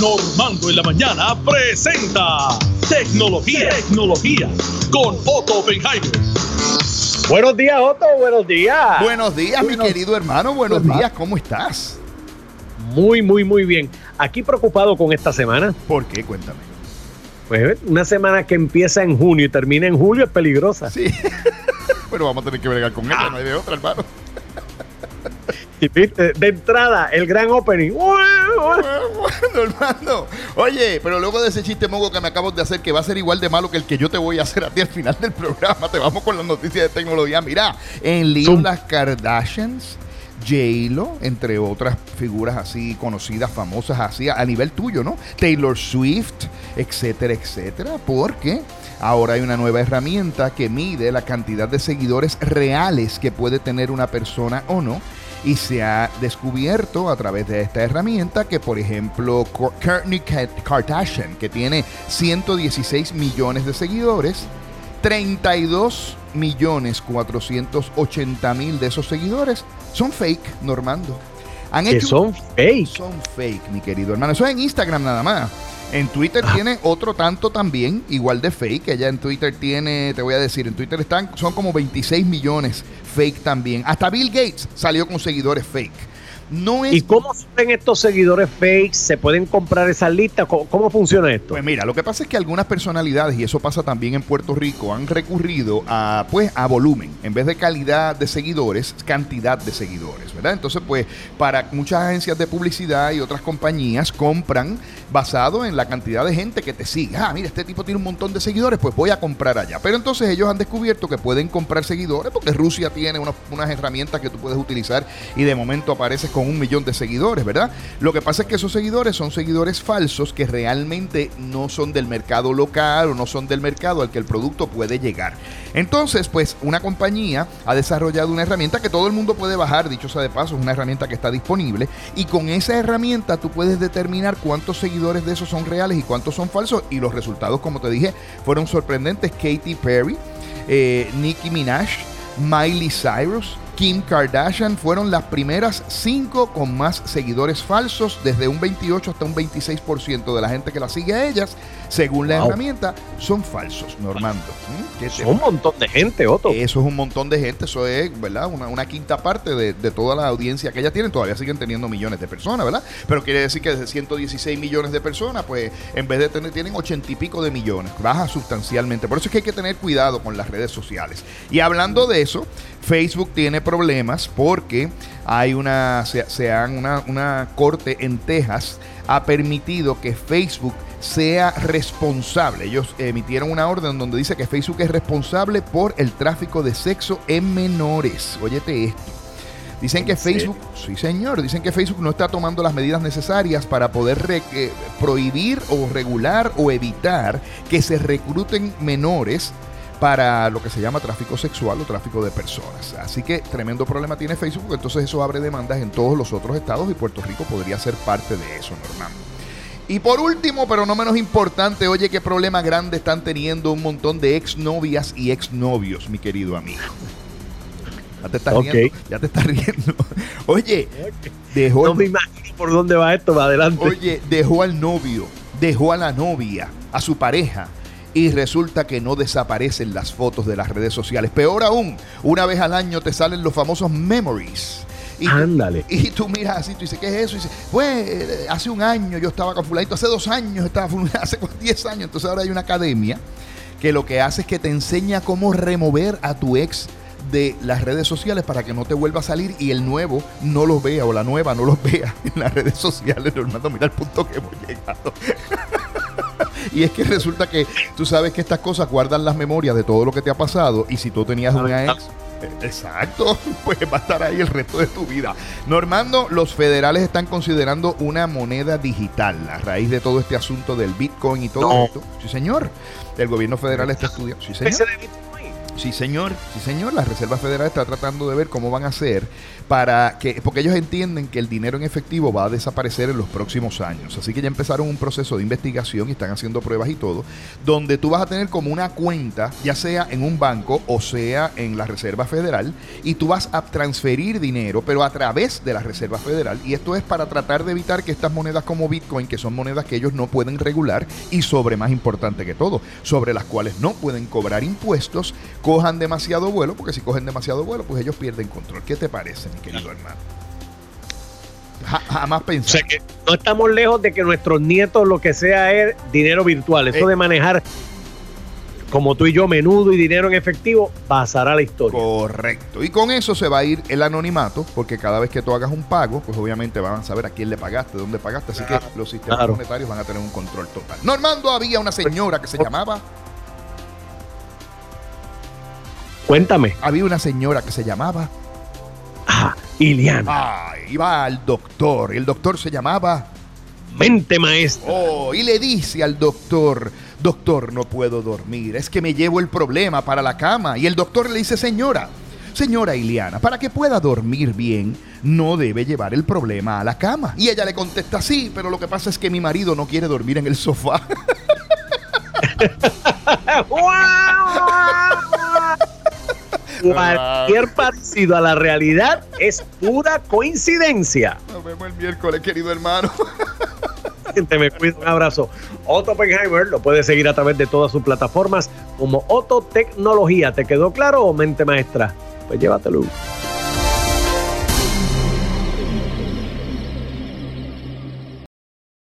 Normando en la mañana presenta Tecnología, Tecnología con Otto Oppenheimer. Buenos días, Otto, buenos días. Buenos días, mi querido hermano, buenos días, ¿cómo estás? Muy, muy, muy bien. Aquí preocupado con esta semana. ¿Por qué? Cuéntame. Pues una semana que empieza en junio y termina en julio es peligrosa. Sí. Pero vamos a tener que bregar con ella, no hay de otra, hermano. Y viste, de entrada, el gran opening. Normando. Oye, pero luego de ese chiste mogo que me acabo de hacer, que va a ser igual de malo que el que yo te voy a hacer a ti al final del programa, te vamos con las noticias de tecnología. Mira, en lío las Kardashians. J-Lo, entre otras figuras así conocidas, famosas así a nivel tuyo, ¿no? Taylor Swift, etcétera, etcétera, porque ahora hay una nueva herramienta que mide la cantidad de seguidores reales que puede tener una persona o no y se ha descubierto a través de esta herramienta que, por ejemplo, Kourtney Kardashian, que tiene 116 millones de seguidores, 32 millones 480 mil de esos seguidores son fake, Normando. Han que son fake. Son fake, mi querido hermano. Eso es en Instagram nada más. En Twitter ah. tiene otro tanto también, igual de fake. Ella en Twitter tiene, te voy a decir, en Twitter están, son como 26 millones fake también. Hasta Bill Gates salió con seguidores fake. ¿Y cómo son estos seguidores fake? ¿Se pueden comprar esas listas? ¿Cómo, funciona esto? Pues mira, lo que pasa es que algunas personalidades, y eso pasa también en Puerto Rico, han recurrido a, pues, a volumen. En vez de calidad de seguidores, cantidad de seguidores, ¿verdad? Entonces, pues, para muchas agencias de publicidad y otras compañías compran basado en la cantidad de gente que te sigue. Ah, mira, este tipo tiene un montón de seguidores, pues voy a comprar allá. Pero entonces ellos han descubierto que pueden comprar seguidores porque Rusia tiene unas, unas herramientas que tú puedes utilizar y de momento apareces con un millón de seguidores, ¿verdad? Lo que pasa es que esos seguidores son seguidores falsos que realmente no son del mercado local o no son del mercado al que el producto puede llegar. Entonces, pues una compañía ha desarrollado una herramienta que todo el mundo puede bajar, dicho sea de paso, es una herramienta que está disponible y con esa herramienta tú puedes determinar cuántos seguidores de esos son reales y cuántos son falsos y los resultados, como te dije, fueron sorprendentes. Katy Perry, eh, Nicki Minaj, Miley Cyrus, Kim Kardashian fueron las primeras cinco con más seguidores falsos, desde un 28 hasta un 26% de la gente que la sigue a ellas, según la herramienta, son falsos, Normando. ¿Mm? Son un montón de gente, Otto. Eso es un montón de gente, eso es, ¿verdad? Una, quinta parte de, toda la audiencia que ellas tienen, todavía siguen teniendo millones de personas, ¿verdad? Pero quiere decir que desde 116 millones de personas, pues en vez de tener, tienen 80 y pico de millones, baja sustancialmente. Por eso es que hay que tener cuidado con las redes sociales. Y hablando de eso, Facebook tiene problemas porque hay una, se, han una, una corte en Texas ha permitido que Facebook sea responsable. Ellos emitieron una orden donde dice que Facebook es responsable por el tráfico de sexo en menores. Óyete esto. Dicen que Facebook, sí señor, dicen que Facebook no está tomando las medidas necesarias para poder eh, prohibir o regular o evitar que se recluten menores para lo que se llama tráfico sexual o tráfico de personas. Así que tremendo problema tiene Facebook, entonces eso abre demandas en todos los otros estados y Puerto Rico podría ser parte de eso, normal. Y por último, pero no menos importante, oye, qué problema grande están teniendo un montón de exnovias y exnovios, mi querido amigo. Ya te estás riendo. Ya te estás riendo. Oye, dejó. No me imagino por dónde va esto, va adelante. Oye, dejó al novio, dejó a la novia, a su pareja, y resulta que no desaparecen las fotos de las redes sociales. Peor aún, una vez al año te salen los famosos memories. Y Ándale. y tú miras así, tú dices, ¿qué es eso? Y dices, pues eh, hace un año yo estaba con fulanito, hace dos años estaba hace 10 años. Entonces ahora hay una academia que lo que hace es que te enseña cómo remover a tu ex de las redes sociales para que no te vuelva a salir y el nuevo no los vea o la nueva no los vea en las redes sociales. Normando, mira el punto que hemos llegado. Y es que resulta que tú sabes que estas cosas guardan las memorias de todo lo que te ha pasado. Y si tú tenías una ex. Exacto, pues va a estar ahí el resto de tu vida. Normando, los federales están considerando una moneda digital a raíz de todo este asunto del Bitcoin y todo esto. Sí, señor. El gobierno federal está estudiando. Sí, señor. Sí, señor, sí, señor. La Reserva Federal está tratando de ver cómo van a hacer para que, porque ellos entienden que el dinero en efectivo va a desaparecer en los próximos años. Así que ya empezaron un proceso de investigación y están haciendo pruebas y todo, donde tú vas a tener como una cuenta, ya sea en un banco o sea en la Reserva Federal, y tú vas a transferir dinero, pero a través de la Reserva Federal. Y esto es para tratar de evitar que estas monedas como Bitcoin, que son monedas que ellos no pueden regular y sobre más importante que todo, sobre las cuales no pueden cobrar impuestos, cojan demasiado vuelo, porque si cogen demasiado vuelo, pues ellos pierden control. ¿Qué te parece, mi querido hermano? Ja- jamás O pensé. sea que no estamos lejos de que nuestros nietos lo que sea es dinero virtual. Eso Eh. de manejar como tú y yo menudo y dinero en efectivo pasará a la historia. Correcto. Y con eso se va a ir el anonimato, porque cada vez que tú hagas un pago, pues obviamente van a saber a quién le pagaste, dónde pagaste. Así que los sistemas Claro. monetarios van a tener un control total. Normando había una señora que se llamaba. Cuéntame. Había una señora que se llamaba. Ah, Iliana, Ay, iba al doctor. Y el doctor se llamaba. mente maestra. Oh, y le dice al doctor, doctor, no puedo dormir, es que me llevo el problema para la cama. Y el doctor le dice, señora, señora Iliana, para que pueda dormir bien, no debe llevar el problema a la cama. Y ella le contesta, sí, pero lo que pasa es que mi marido no quiere dormir en el sofá. Cualquier parecido a la realidad es pura coincidencia. Nos vemos el miércoles, querido hermano. Te me cuido, un abrazo. Otto Oppenheimer lo puedes seguir a través de todas sus plataformas como Otto Tecnología. ¿Te quedó claro o mente maestra? Pues llévatelo.